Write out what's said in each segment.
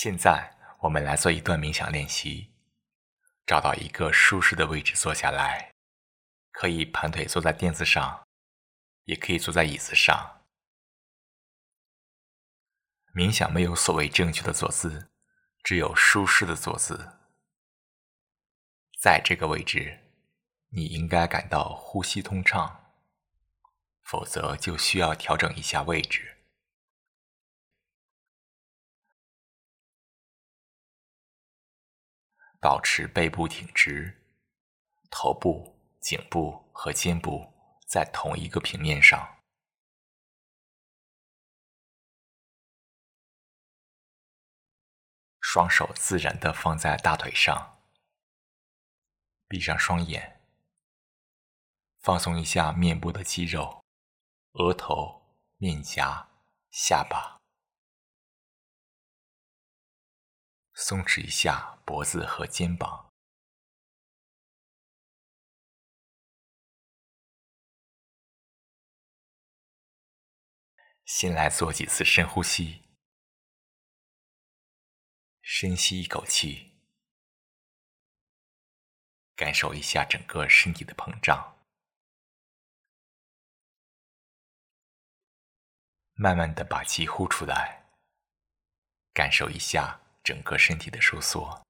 现在我们来做一段冥想练习，找到一个舒适的位置坐下来，可以盘腿坐在垫子上，也可以坐在椅子上。冥想没有所谓正确的坐姿，只有舒适的坐姿。在这个位置，你应该感到呼吸通畅，否则就需要调整一下位置。保持背部挺直，头部、颈部和肩部在同一个平面上，双手自然的放在大腿上，闭上双眼，放松一下面部的肌肉，额头、面颊、下巴。松弛一下脖子和肩膀。先来做几次深呼吸，深吸一口气，感受一下整个身体的膨胀，慢慢的把气呼出来，感受一下。整个身体的收缩，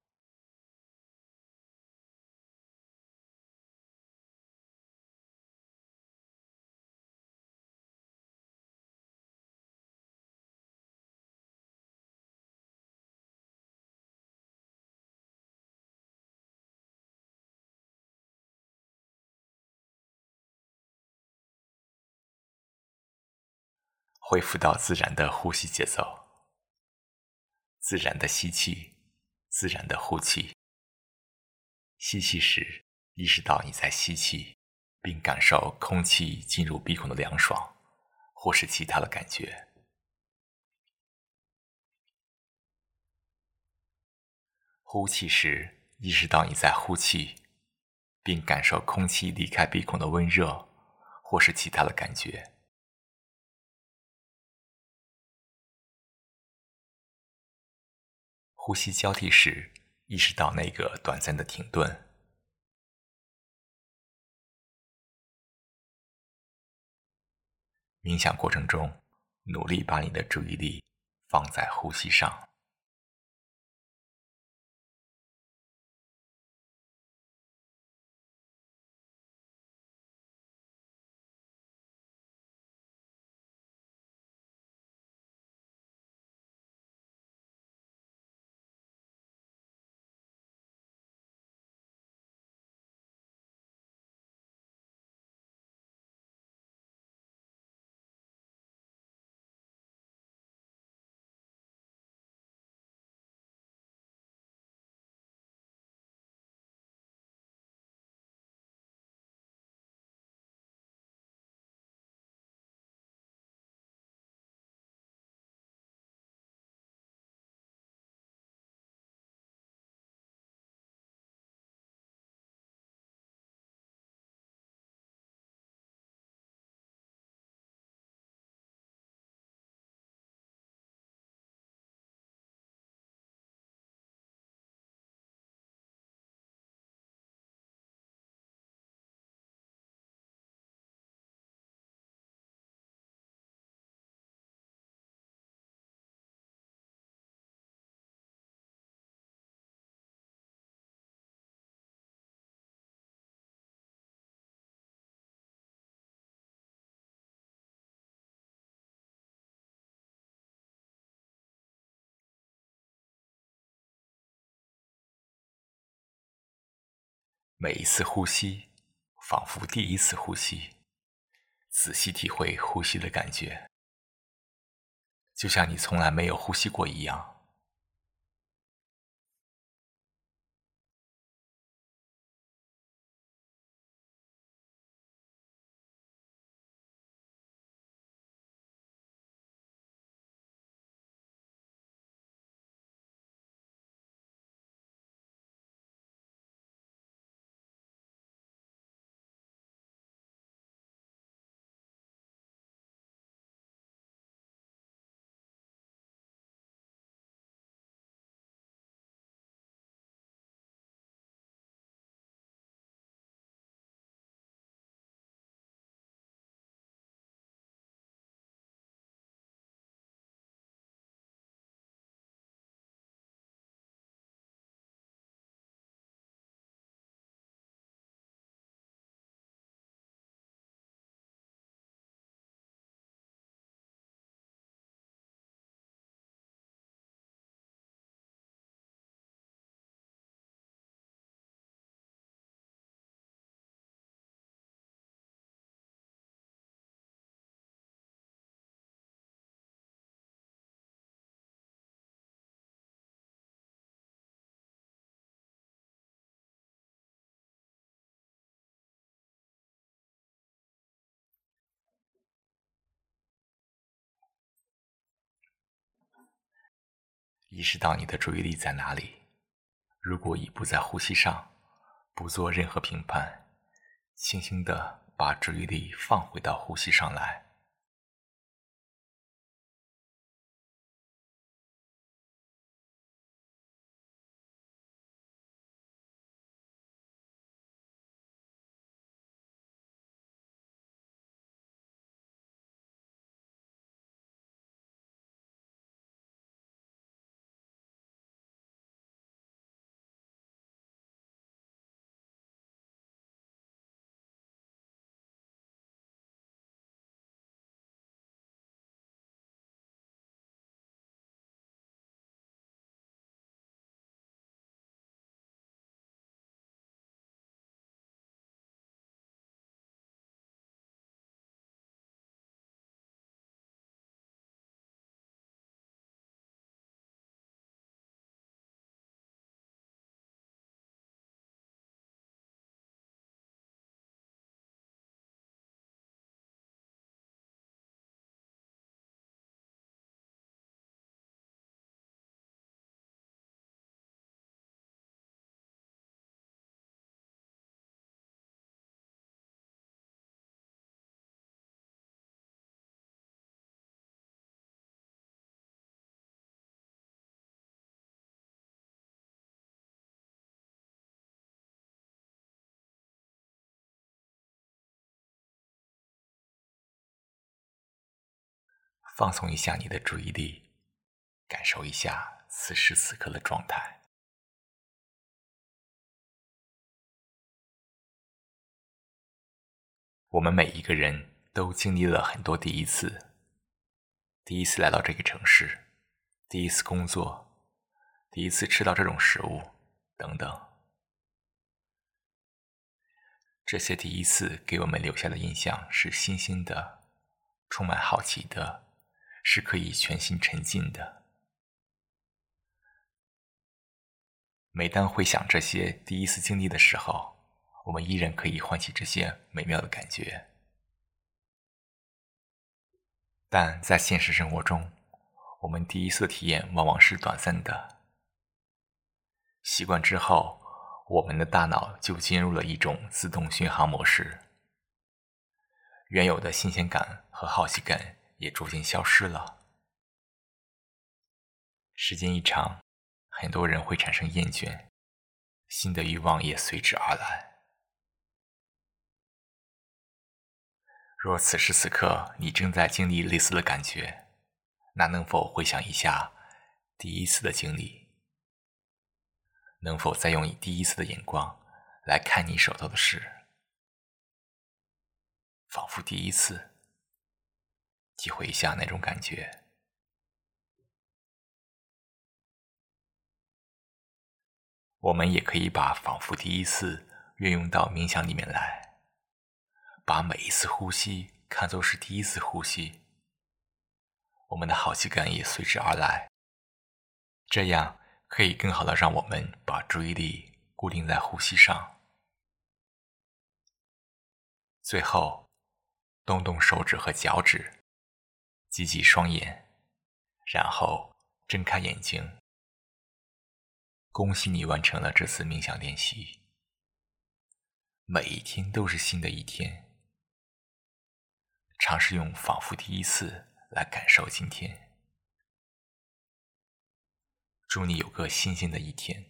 恢复到自然的呼吸节奏。自然的吸气，自然的呼气。吸气时，意识到你在吸气，并感受空气进入鼻孔的凉爽，或是其他的感觉。呼气时，意识到你在呼气，并感受空气离开鼻孔的温热，或是其他的感觉。呼吸交替时，意识到那个短暂的停顿。冥想过程中，努力把你的注意力放在呼吸上。每一次呼吸，仿佛第一次呼吸，仔细体会呼吸的感觉，就像你从来没有呼吸过一样。意识到你的注意力在哪里。如果已不在呼吸上，不做任何评判，轻轻的把注意力放回到呼吸上来。放松一下你的注意力，感受一下此时此刻的状态。我们每一个人都经历了很多第一次：第一次来到这个城市，第一次工作，第一次吃到这种食物，等等。这些第一次给我们留下的印象是新鲜的，充满好奇的。是可以全心沉浸的。每当回想这些第一次经历的时候，我们依然可以唤起这些美妙的感觉。但在现实生活中，我们第一次体验往往是短暂的。习惯之后，我们的大脑就进入了一种自动巡航模式，原有的新鲜感和好奇感。也逐渐消失了。时间一长，很多人会产生厌倦，新的欲望也随之而来。若此时此刻你正在经历类似的感觉，那能否回想一下第一次的经历？能否再用你第一次的眼光来看你手头的事，仿佛第一次？体会一下那种感觉。我们也可以把仿佛第一次运用到冥想里面来，把每一次呼吸看作是第一次呼吸，我们的好奇感也随之而来。这样可以更好的让我们把注意力固定在呼吸上。最后，动动手指和脚趾。挤挤双眼，然后睁开眼睛。恭喜你完成了这次冥想练习。每一天都是新的一天，尝试用仿佛第一次来感受今天。祝你有个新鲜的一天。